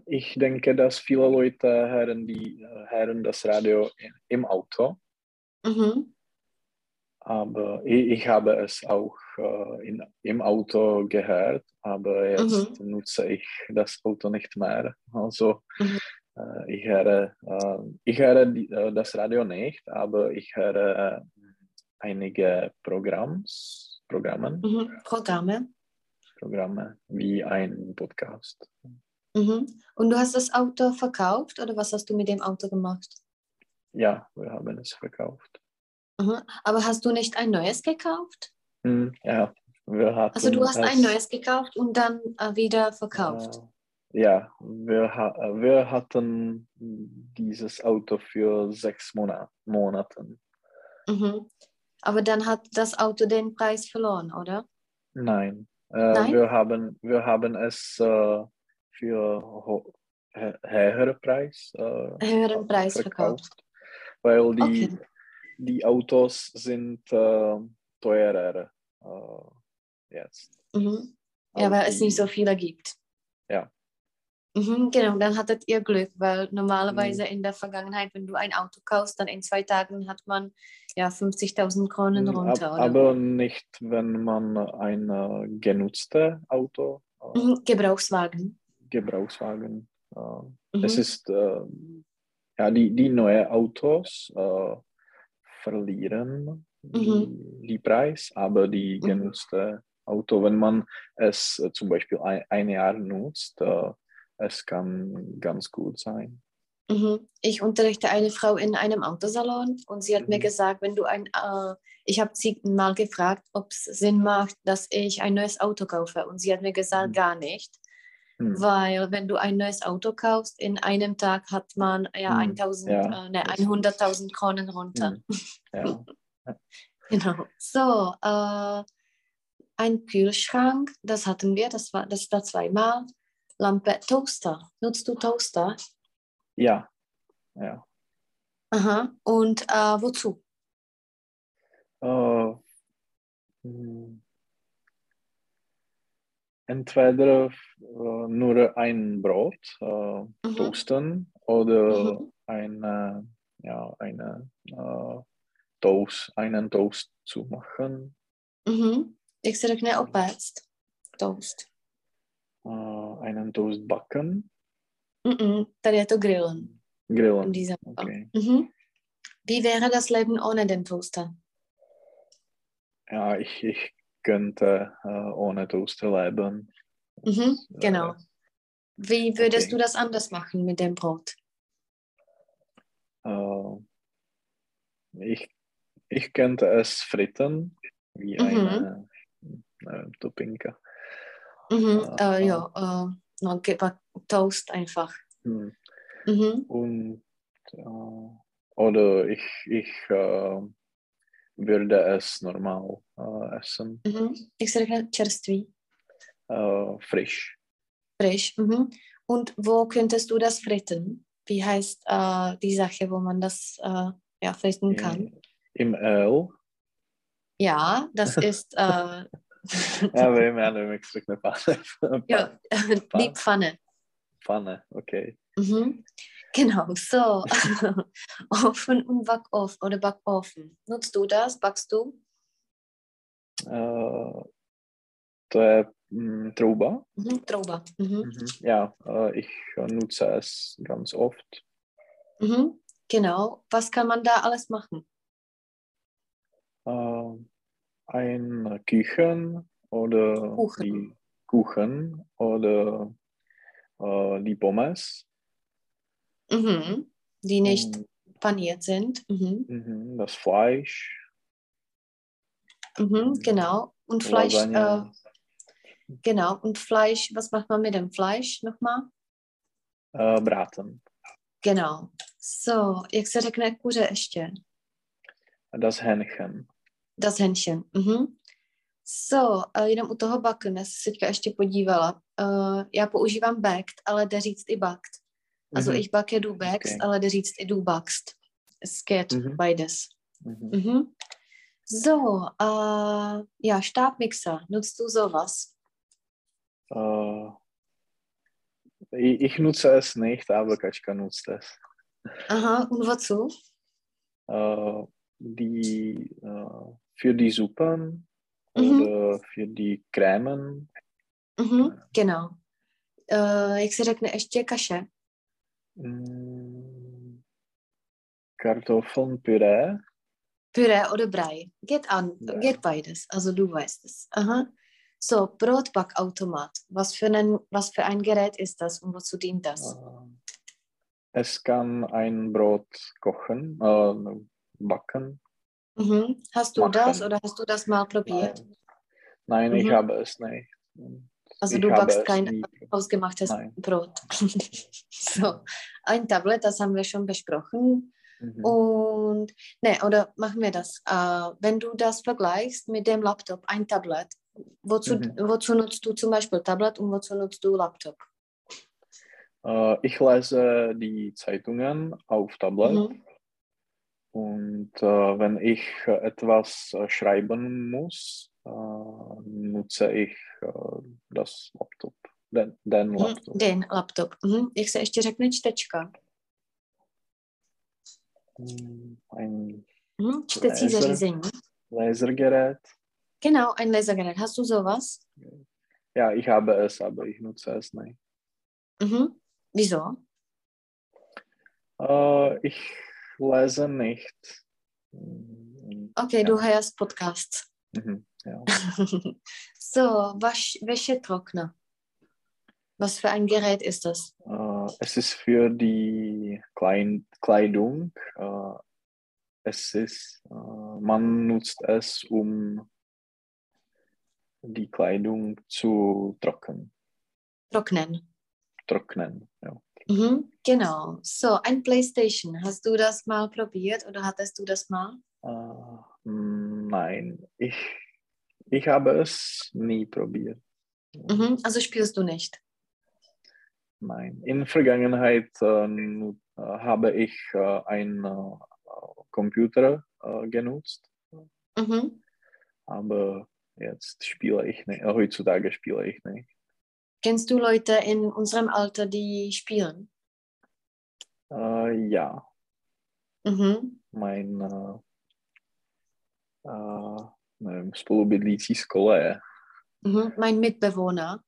ich denke, dass viele Leute hören, die, hören das Radio im Auto. Mhm. Aber ich, ich, habe es auch äh, in, im Auto gehört, aber jetzt mhm. nutze ich das Auto nicht mehr. Also mhm. Äh, ich höre, äh, ich höre äh, das Radio nicht, aber ich höre einige Programms, Programmen. Mhm, Programme. Programme, wie ein Podcast. Mhm. Und du hast das Auto verkauft oder was hast du mit dem Auto gemacht? Ja, wir haben es verkauft. Mhm. Aber hast du nicht ein neues gekauft? Mhm, ja, wir hatten Also du hast ein neues gekauft und dann äh, wieder verkauft? Äh, ja, wir, wir hatten dieses Auto für sechs Monat, Monate. Mhm. Aber dann hat das Auto den Preis verloren, oder? Nein, äh, Nein? Wir, haben, wir haben es äh, für höheren Preis, äh, höheren Preis verkauft. verkauft. Weil die, okay. die Autos sind äh, teurer äh, jetzt. Mhm. Ja, weil es nicht so viele gibt. Ja. Mhm, genau, dann hattet ihr Glück, weil normalerweise mhm. in der Vergangenheit, wenn du ein Auto kaufst, dann in zwei Tagen hat man ja 50.000 Kronen runter. Ab, aber nicht, wenn man ein äh, genutztes Auto. Äh, mhm, Gebrauchswagen. Gebrauchswagen. Äh, es ist, äh, ja, die, die neuen Autos äh, verlieren die, mhm. die Preis, aber die mhm. genutzte Auto, wenn man es zum Beispiel ein, ein Jahr nutzt, es kann ganz gut sein. Mhm. Ich unterrichte eine Frau in einem Autosalon und sie hat mhm. mir gesagt, wenn du ein, äh, ich habe sie mal gefragt, ob es Sinn macht, dass ich ein neues Auto kaufe und sie hat mir gesagt, mhm. gar nicht. Mhm. Weil wenn du ein neues Auto kaufst, in einem Tag hat man ja, 1000, mhm. ja. Äh, ne, 100.000 Kronen runter. Mhm. Ja. genau. So, äh, ein Kühlschrank, das hatten wir, das war das da zweimal. Lampe, Toaster. Nutzt du Toaster? Ja. Ja. Aha. Und äh, wozu? Uh, entweder uh, nur ein Brot uh, mhm. toasten oder mhm. eine, ja, eine Toast, einen Toast zu machen. Mhm. Zeg net opetst. Toast. uh, einen Toast backen? Mm-mm, tady je to grillen. Grillen. Okay. Mhm. Wie wäre das Leben ohne den Toaster? Ja, ich, ich könnte äh, ohne Toaster leben. Mhm, genau. Wie würdest okay. du das anders machen mit dem Brot? Äh, ich, ich könnte es fritten, wie mhm. eine äh, Topinka. Mhm, äh, ja, äh, noch Toast einfach. Mhm. Mhm. Und, äh, oder ich, ich äh, würde es normal äh, essen. Mhm. Ich sage čerstvý. Äh, frisch. Frisch. Mhm. Und wo könntest du das fritten? Wie heißt äh, die Sache, wo man das ja, fritten kann? Im Öl. Ja, das ist já nevím, jak se řekne Pfanne. ja, die Pfanne. Pfanne, okay. Mhm. Genau, so. Ofen und Backofen oder Backofen. Nutzt du das? Backst du? To je mm, trouba. Mhm, Trouba. Mhm. Mhm. Ja, äh, ich nutze es ganz oft. Mhm. Genau. Was kann man da alles machen? Äh, ein Küchen oder Kuchen. die Kuchen oder äh, die Pommes. Mhm. Die nicht Und, paniert sind. Mhm. mhm, das Fleisch. Mhm. Genau. Und Fleisch, äh, genau. Und Fleisch, was macht man mit dem Fleisch nochmal? Äh, braten. Genau. So, jak se řekne kuře ještě? Das Hähnchen. Das Hähnchen. Mhm. So, uh, jenom u toho backen, já se teďka ještě podívala. Uh, já používám backed, ale jde říct i backed. Also Mhm. ich backe, du backst, Okay. jde říct i du backst. Es geht Mhm. beides. Mhm. So, uh, ja, Stabmixer, nutzt du sowas? Äh, ich, ich nutze es nicht, aber Katschka nutzt es. Aha, und wozu? Äh, die, äh, für die Suppen Mhm. oder für die Cremen. Mhm, genau. Uh, jak se řekne ještě kaše? Mm, Kartoffelpüree. Püree oder Brei. Geht an, Ja. geht beides. Also du weißt es. Aha. So, Brotbackautomat. Was für, ein, was für ein Gerät ist das und wozu dient das? Äh, Es kann ein Brot kochen, äh, backen. Mhm. Hast du machen. das oder hast du das mal probiert? Nein, Nein ich Mhm. habe es nicht. Also ich du backst kein Ausgemachtes Nein. Brot. so, ein Tablet, das haben wir schon besprochen. Mhm. Und, ne, oder machen wir das. Äh, wenn du das vergleichst mit dem Laptop, ein Tablet, wozu, Mhm. wozu nutzt du zum Beispiel Tablet und wozu nutzt du Laptop? Äh, ich lese die Zeitungen auf Tablet Mhm. und äh, wenn ich äh, etwas äh, schreiben muss, äh, nutze ich das Laptop, den, den Mhm, Laptop. Den laptop. Mhm. Jak se ještě řekne čtečka? Ein Mhm. Čtecí Laser. zařízení. Lasergerät. Genau, ein Lasergerät. Hast du sowas? Ja, ich habe es, aber ich nutze es nicht. Mhm. Wieso? Äh, ich lese nicht. Okay, Ja. du hörst Podcasts. Mhm, ja. so, Wasch, Wäschetrockner. Was für ein Gerät ist das? Äh, es ist für die Kleidung. Äh, es ist, äh, man nutzt es, um die Kleidung zu trocken, Trocknen. trocknen. Ja. Mhm, genau. So, ein Playstation. Hast du das mal probiert oder hattest du das mal? Nein, ich, ich habe es nie probiert. Mhm, also spielst du nicht. Nein, in Vergangenheit äh, nu- äh, habe ich äh, einen äh, Computer äh, genutzt, Mhm. aber jetzt spiele ich nicht. Äh, heutzutage spiele ich nicht. Kennst du Leute in unserem Alter, die spielen? Äh, ja, Mhm. mein äh, äh, z koleje, Mhm. Mein Mitbewohner.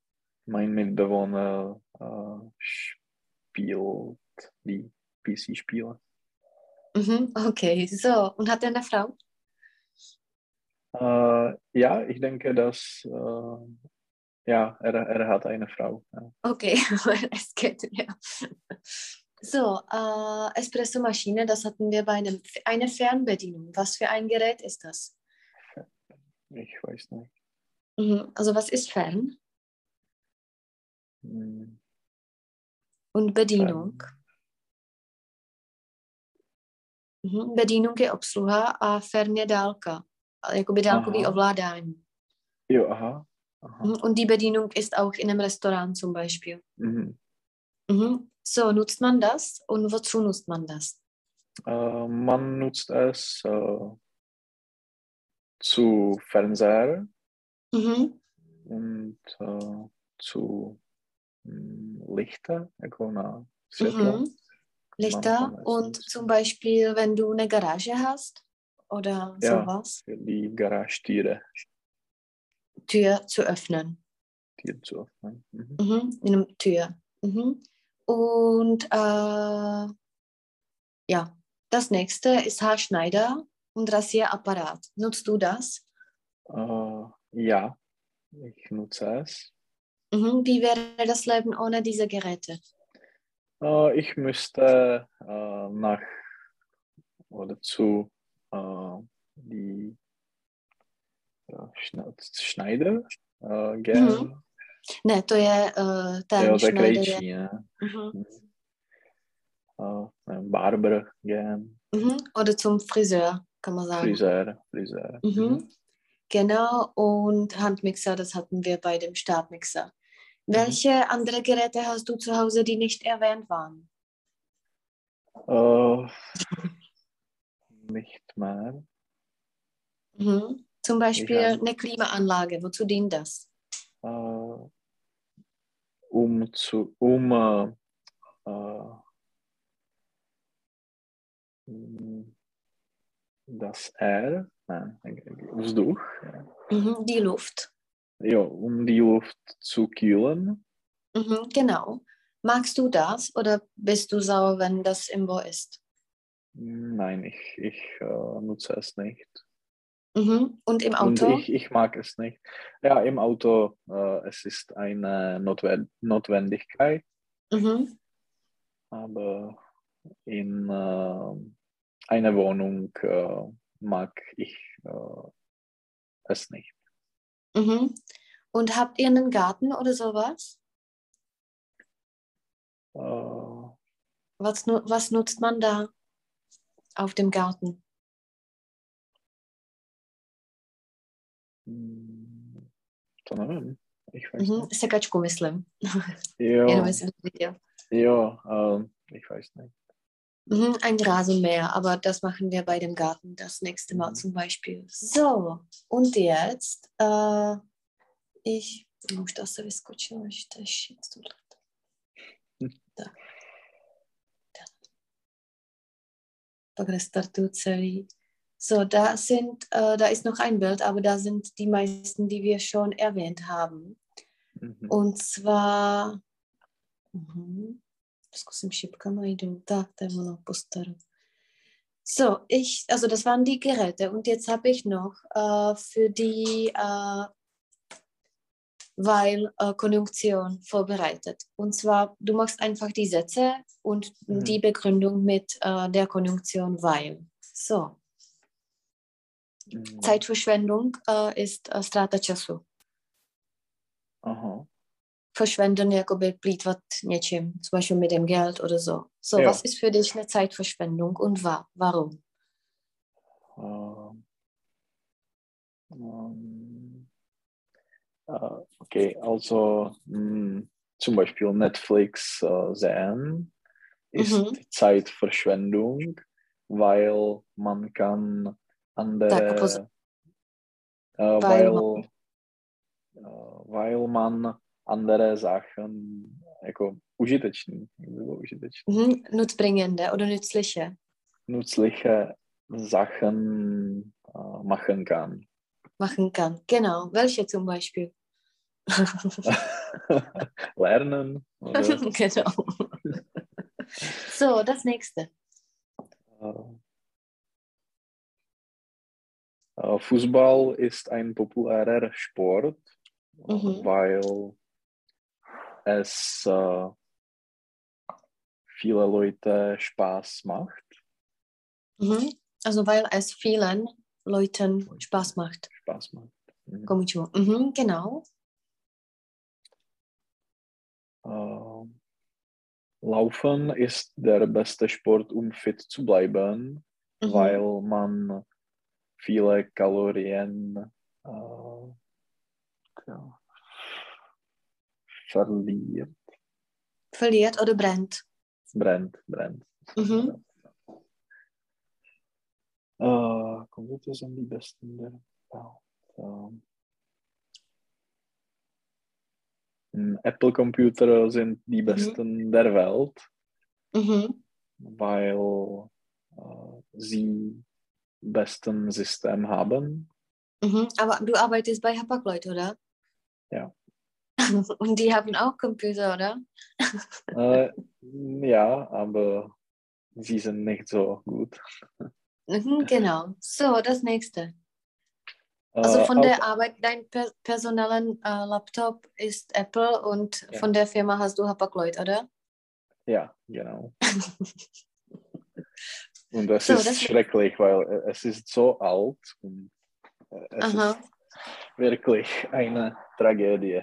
Mein Mitbewohner äh, spielt die PC-Spiele. Mhm. Okay, so. Und hat er eine Frau? Äh, ja, ich denke, dass äh, ja, er, er hat eine Frau. Ja. Okay, es geht, ja. So, äh, Espresso-Maschine, das hatten wir bei einem, eine Fernbedienung. Was für ein Gerät ist das? Ich weiß nicht. Mhm. Also was ist Fern? Hm, Und Bedienung? Mhm. Bedienung je obsluha a fern je dálka. Jakoby dálkový Aha. ovládání. Jo, aha. aha. Mhm. Und die Bedienung ist auch in einem Restaurant zum Beispiel. Mhm. Mhm. So, nutzt man das? Und wozu nutzt man das? Äh, man nutzt es äh, zu Fernseher Mhm. und uh, zu Lichter, jako na světlo. Mhm. Lichter und zum Beispiel, wenn du eine Garage hast oder Ja. sowas, die Garagentüre Tür zu öffnen. Tür zu öffnen. Mhm. Mhm. Eine Tür. Mhm. Und äh, ja, das nächste ist Haarschneider und Rasierapparat. Nutzt du das? Uh, ja, ich nutze es. Mhm. Wie wäre das Leben ohne diese Geräte? Uh, ich müsste uh, nach oder zu uh, die Schne- Schneider gehen. Mhm. Ne, to je uh, ten Jo, je Schneider. krejčí, ne? Mhm. Uh, nevím, Barber gehen, Mhm. Oder zum Friseur, kann man sagen. Friseur, Friseur. Mhm. Genau, und Handmixer, das hatten wir bei dem Stabmixer. Welche andere Geräte hast du zu Hause, die nicht erwähnt waren? Uh, nicht mehr. Mhm. Zum Beispiel eine Klimaanlage, wozu dient das? Uh, um zu, um uh, das Air, nein, ja. Mhm. Die Luft. Jo, um die Luft zu kühlen. Mhm. Genau. Magst du das oder bist du sauer, wenn das im Bo ist? Nein, ich, ich uh, nutze es nicht. Mhm. Und im Und Auto? ich, ich mag es nicht. Ja, im Auto, äh, es ist eine Notwe Notwendigkeit, Mhm. aber in äh, einer Wohnung äh, mag ich äh, es nicht. Mhm. Und habt ihr einen Garten oder sowas? Äh, Was, was nutzt man da auf dem Garten? to nevím. Ich weiß Mhm. nicht. Sekačku, myslím. Jo, Jenom jsem to viděl. jo ich weiß nicht. Mhm, ein Rasenmäher, aber das machen wir bei dem Garten das nächste Mal Mhm. zum Beispiel. So, und jetzt, äh, ich, už to asi vyskočilo, že to je shit. tohle. Hm. Celý. So, da sind, äh, da ist noch ein Bild, aber da sind die meisten, die wir schon erwähnt haben. Mhm. Und zwar, mhm. zkusím šipkama jdu, tak, to je ono, postaru. So, ich, also das waren die Geräte und jetzt habe ich noch äh, für die äh, weil äh, Konjunktion vorbereitet. Und zwar, du machst einfach die Sätze und Mhm. die Begründung mit äh, der Konjunktion weil. So, Mm, Zeitverschwendung äh, ist äh, ztráta času. Aha. Verschwenden, jakoby plítvat něčím, zum Beispiel mit dem Geld oder so. So, Ja. was ist für dich eine Zeitverschwendung und wa warum? Ähm, ähm, äh, okay, also mh, zum Beispiel Netflix äh, sehen ist Mhm. Zeitverschwendung, weil man kann andere, äh, weil weil, äh, weil man andere Sachen jako užitečný, bylo užitečný, mhm. Nutzbringende oder nützliche. nützliche Sachen äh, machen kann. machen kann. Genau. Welche zum Beispiel? Lernen oder genau. so, das nächste. Fußball ist ein populärer Sport, Mhm. weil es äh, viele Leute Spaß macht. Mhm. Also, weil es vielen Leuten Spaß macht. Spaß macht. Mhm. Mhm, genau. Äh, Laufen ist der beste Sport, um fit zu bleiben, Mhm. weil man viele Kalorien ja, verliert. Verliert oder brennt. Brennt, brennt. Mhm. Äh, Computer sind die besten der Welt. Ähm, hm, Apple-Computer sind die besten der Welt, Mhm. weil äh, sie besten System haben. Mhm. Aber du arbeitest bei Hapag-Lloyd, oder? Ja. Und die haben auch Computer, oder? Äh, ja, aber sie sind nicht so gut. Mhm, genau. So, das nächste. Also Äh, von auf- der Arbeit, dein per personellen äh, Laptop ist Apple und Ja. von der Firma hast du Hapag-Lloyd, oder? Ja, genau. Und das So, ist das- schrecklich, weil äh, es ist so alt und äh, es Aha. ist wirklich eine Tragödie.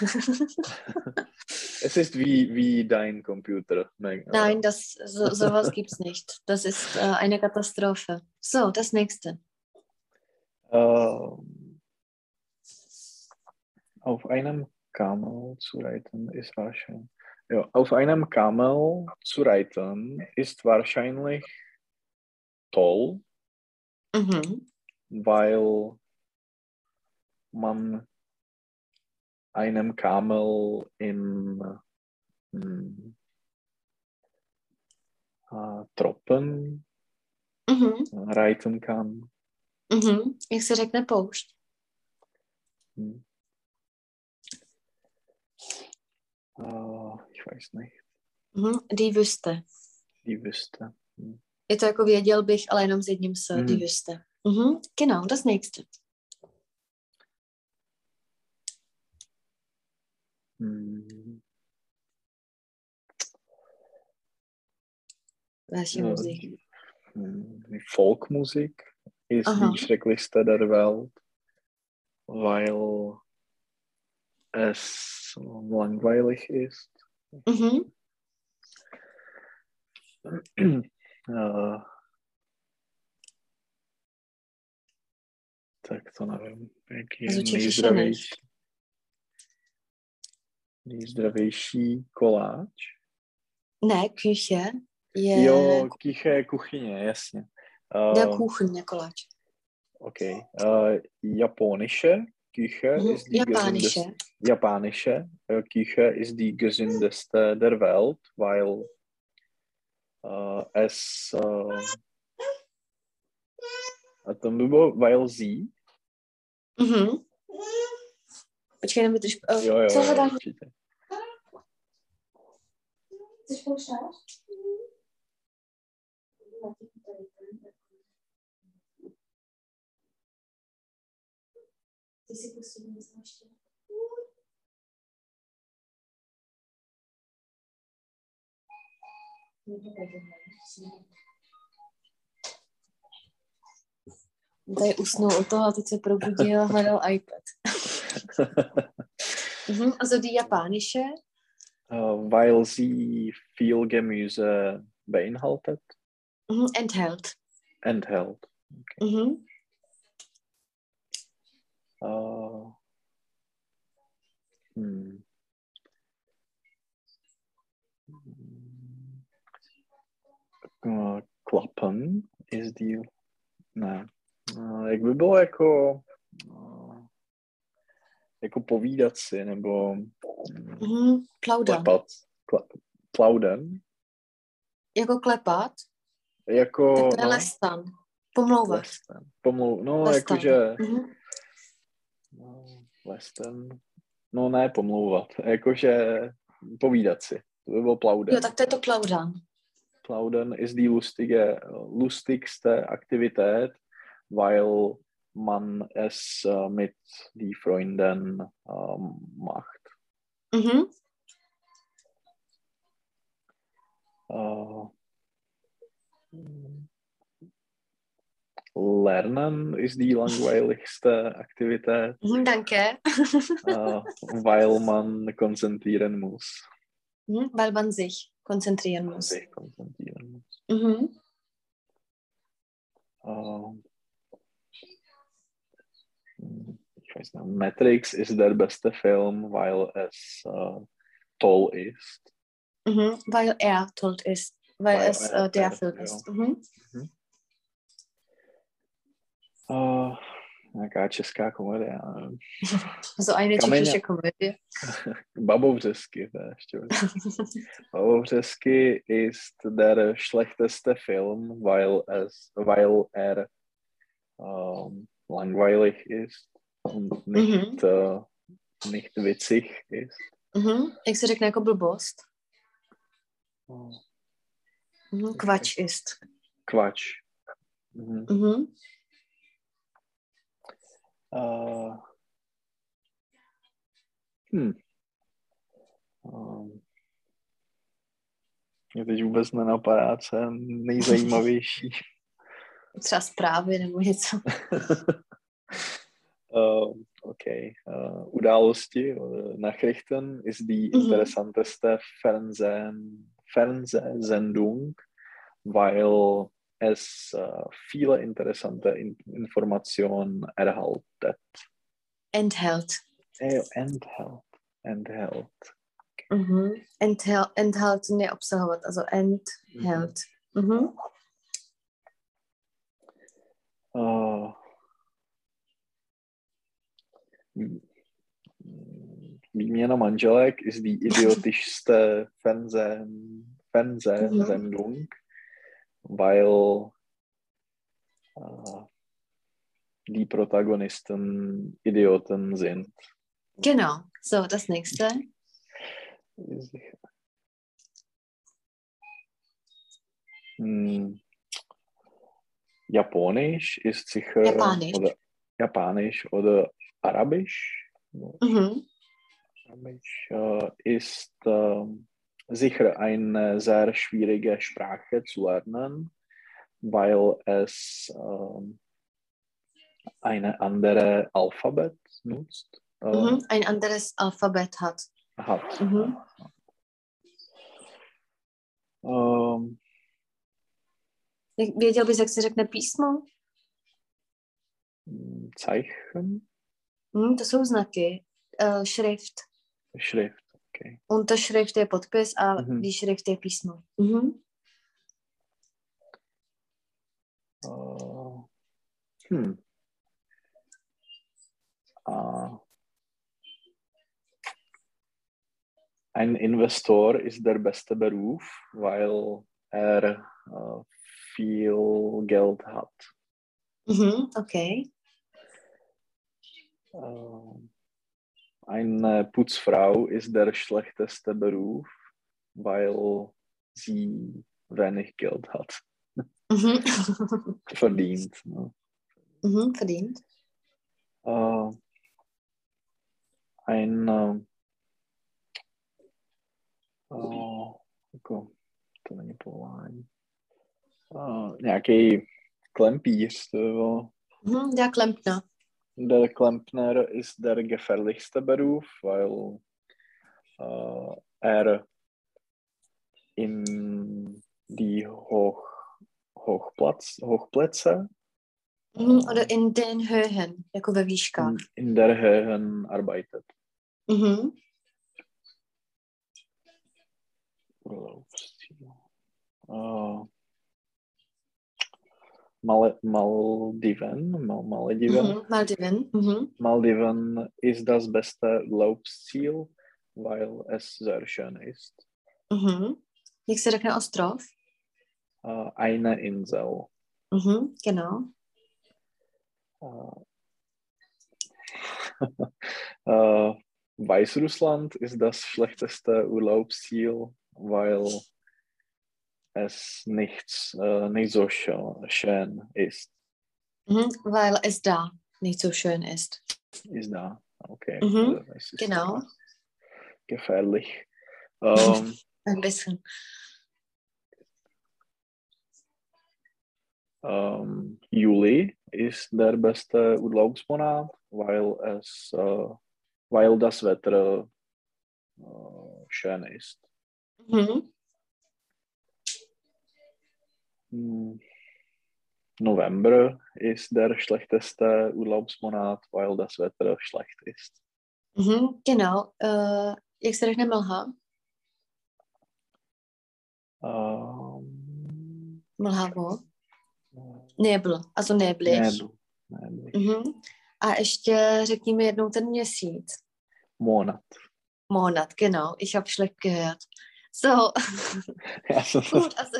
Es ist wie, wie dein Computer. Nein, Nein, das, so, sowas gibt es nicht. Das ist äh, eine Katastrophe. So, das nächste. Ähm, auf einem Kamel zu reiten ist wahrscheinlich. Ja, auf einem Kamel zu reiten ist wahrscheinlich toll, Mhm. weil man einem Kamel in hm, äh, Tropen Mhm. reiten kann. Mhm. Jak se řekne poušť? Hm. Äh, ich weiß nicht, Mhm. Die Wüste. die Wüste. Hm. Je to jako věděl bych, ale jenom s jedním s, Mhm. die Wüste. Mhm. Genau, das nächste. Welche Ja, Musik? die, hm, die Folkmusik ist Aha. die schrecklichste der Welt, weil es langweilig ist. Mhm. Eh, tak to nevím, jaký A je nejzdravější. Koláč. Ne, Küche je Jo, kiché kuchyně, jasně. der Uh, Kuchen, der Koláč. ok. Uh, japonische Küche Mhm. ist die Japanische. gesündeste, japanische äh, Küche ist die gesündeste der Welt, weil äh, es äh, a by bylo, weil sie, Mhm. Počkej, jenom vydrž. Uh, jo, jo, co jo, hledáš? určitě. Chceš? Ty si ještě. Tady usnul u toho a teď se probudil a hledal iPad. Mhm. Also die japanische. äh, weil sie viel Gemüse beinhaltet, Mhm. Enthält. enthält. Mhm. Äh, hm. Äh, Klappen ist die. Ne. Jak by bylo jako. povídat si, nebo Mhm. Plaudern. klepat. Kle, plauden. Jako klepat, Jako. tak to je no, lestan. Pomlouvat. Western. Pomlou, no, Lestan. jakože. Mhm. No, Western. No ne, pomlouvat. Jakože povídat si. To by bylo plauden. Jo, tak to je to plaudern. Plauden ist die lustige, lustigste Aktivität, weil man es äh, mit die Freunden ähm, macht. Mhm. Äh, Lernen ist die langweiligste Aktivität, Mhm, danke. äh, weil man konzentrieren muss. Mhm, weil man sich konzentrieren muss. Sich konzentrieren muss. Mhm. Ich weiß nicht, Matrix ist der beste Film, weil es äh, toll ist. Mhm. Weil er tot ist. Weil, Weil es äh, der Film ist. Mhm. Äh, Nějaká česká komedie. So eine Kameňa. tschechische Komödie. Babovřesky, to je ještě. Babovřesky ist der schlechteste Film, weil es, weil er ähm, langweilig ist und nicht, äh, nicht witzig ist. Mhm. Jak se řekne jako blbost? Mhm. Kvač ist. Quatsch. Mhm. Mhm. Uh, hm. Um, mě teď vůbec nenapadá, co je nejzajímavější. Třeba zprávy nebo něco. uh, okay. Uh, Události uh, Nachrichten ist die Mhm. interessanteste Fernsehen, Fernsehsendung, weil es uh, viele interessante in Informationen erhaltet. Enthält. Eh, enthält. Enthält. Mhm. Enthält, enthalten je obsahovat, also enthält. Mhm. Uh, Výměna manželek ist die idiotischste Fernsehen, Fernsehsendung, weil uh, die Protagonisten Idioten sind. Genau. So, das nächste. Hm. Japanisch ist sicher Japanisch. oder Japanisch oder Arabisch. Mhm. Arabisch äh, ist ähm, sicher eine sehr schwierige Sprache zu lernen, weil es ähm, eine andere Alphabet nutzt. äh, Mhm. Ein anderes Alphabet hat. hat. Mhm. Ähm, Věděl bys, jak se řekne písmo? Zeichen, Hm, to jsou znaky. Uh, Schrift. Schrift. Okay. Unterschrift je podpis a Mhm. die Schrift je písmo. Mhm. Äh, hm. Äh, ein Investor ist der beste Beruf, weil er äh, viel Geld hat. Mhm. Okay. Äh, eine Putzfrau ist der schlechteste Beruf, weil sie wenig Geld hat, Mhm. verdient. Ne? mhm. Verdient. Äh, ein äh, äh, jako, to není povolání. Uh, nějaký klempíř, to bylo. Mhm. Der Klempner. Der Klempner ist der gefährlichste Beruf, weil äh, er in die Hoch, Hochplatz, Hochplätze Mhm. Oder in den Höhen, jako ve výškách. in, in der Höhen arbeitet. Mhm. Urlaubsziel. Äh, Mal Maldiven, Mal Malediven. Mhm. Maldiven. Mhm. Maldiven ist das beste Urlaubsziel, weil es sehr schön ist. Mhm. Jak se řekne ostrov? Äh, eine Insel. Mhm. Genau. Äh, äh, Weißrussland ist das schlechteste Urlaubsziel, weil es nichts, äh, nicht so schön, ist. Mhm. Weil es da nicht so schön ist. Ist da. Okay. Mhm, Also, ist genau. Gefährlich. Ähm, Ein bisschen. ähm, Juli ist der beste Urlaubsmonat, weil es, äh, weil das Wetter äh, schön ist. Mhm. November ist der schlechteste Urlaubsmonat, weil das Wetter schlecht ist. Mhm. Genau. Uh, jak se řekne mlha? Ähm, Mlhavo. Nebel. Also Neblicht. Nebel. Nebel. Mhm. A ještě řekni mi jednou ten měsíc. Monat. Monat, genau. Ich habe schlecht gehört. So, Also, gut, also,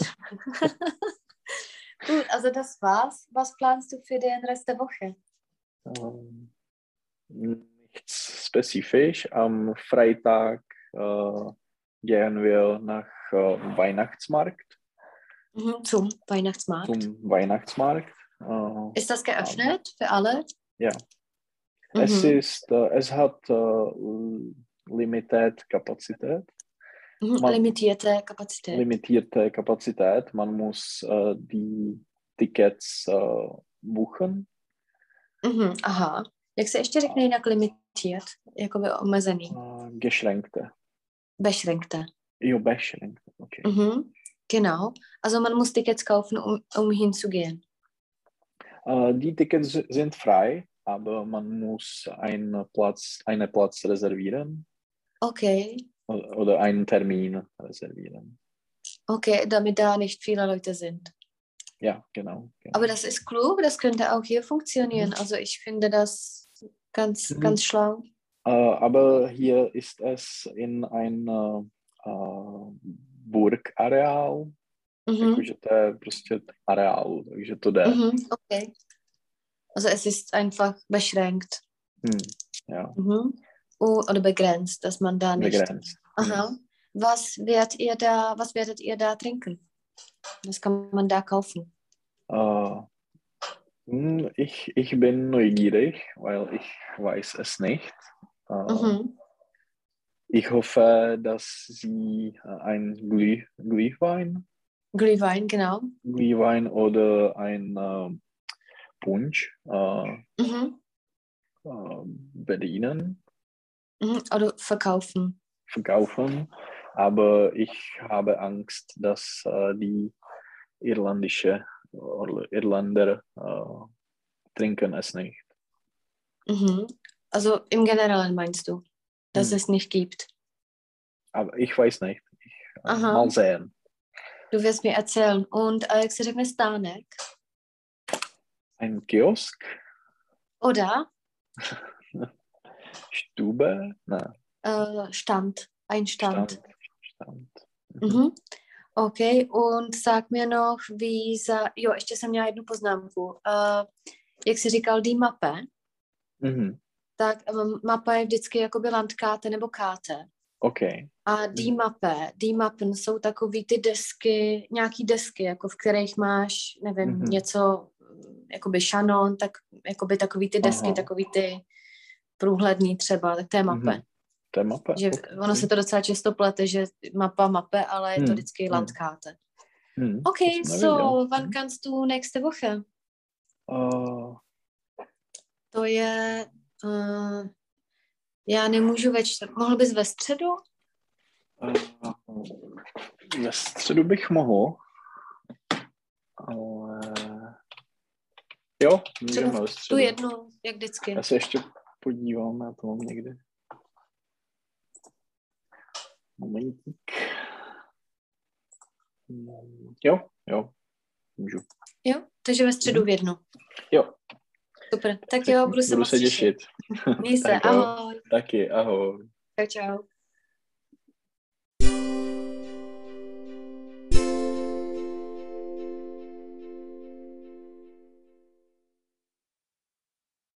gut, also das war's. Was planst du für den Rest der Woche? ähm, nichts spezifisch. Am Freitag äh, gehen wir nach äh, Weihnachtsmarkt, Mhm, zum Weihnachtsmarkt. zum Weihnachtsmarkt. Äh, Ist das geöffnet für alle? Ja. Mhm. Es ist, äh, es hat äh, limited Kapazität, man- limitierte Kapazität. limitierte Kapazität. Man muss äh, die Tickets äh, buchen. Mhm, aha. Jak se ještě řekne jinak limitiert? Jakoby omezený. Äh, geschränkte. Beschränkte. Jo, beschränkte. Okay. Mhm, genau. Also man muss Tickets kaufen, um, um hinzugehen. Äh, die Tickets sind frei, aber man muss einen Platz, einen Platz reservieren Okay. Oder einen Termin reservieren. Okay, damit da nicht viele Leute sind. Ja, genau. genau. Aber das ist klug, das könnte auch hier funktionieren. Also ich finde das ganz, Mhm. ganz schlau. Äh, aber hier ist es in ein äh, äh, burgareál, Mhm. jakože to je prostě areál, takže to jde. Mhm. Okay. Also es ist einfach beschränkt. Hm, ja, Mhm. Oder begrenzt, dass man da nicht. begrenzt. Aha. Was werdet ihr da, was werdet ihr da trinken? Das kann man da kaufen. Hm, ich, ich bin neugierig, weil ich weiß es nicht. Äh, Mhm. Ich hoffe, dass Sie äh, ein Glüh, Glühwein, Glühwein, genau. Glühwein oder ein äh, Punsch äh, Mhm. äh, bedienen, Mhm. Oder verkaufen. verkaufen. Aber ich habe Angst, dass äh, die irlandische oder Irländer äh, trinken es nicht. Mhm. Also im Generellen meinst du, dass Mhm. es nicht gibt. Aber ich weiß nicht. Ich, äh, mal sehen. Du wirst mir erzählen. Und äh, se řekne stánek? Ein Kiosk, Oder Stube, ne, äh, Stand. Ein Stand. Stand. Stand. Mhm. OK, und sag mir noch, wie za... Jo, ještě jsem měla jednu poznámku. Uh, jak jsi říkal, die Mappe, Mhm. tak um, mapa je vždycky jakoby Landkarte nebo Káte. Okay. A die Mappe, die Mappen jsou takový ty desky, nějaký desky, jako v kterých máš, nevím, Mhm. něco, jakoby šanon, tak jakoby takový ty desky, Aha. takový ty průhledný třeba, tak to je mape. Mhm. To je mapa. Že okay. ono se to docela často plete, že mapa mape, ale je to Hmm, vždycky hmm. Landkarte. Hm, Okay, das ist so, Navidad. wann kannst du nächste Woche? Äh, To je, uh, já nemůžu ve čtvrt, mohl bys ve středu? äh, ve středu bych mohl, ale jo, můžeme ve Tu středu. jednu, jak vždycky. Já se ještě podívám, já to mám někdy. Momentík. Mm, Jo, jo, můžu. Jo, takže ve středu v jednu. Jo, Super, tak jo, budu se budu se těšit. těšit. Měj se, ahoj. Taky, ahoj. Čau, čau.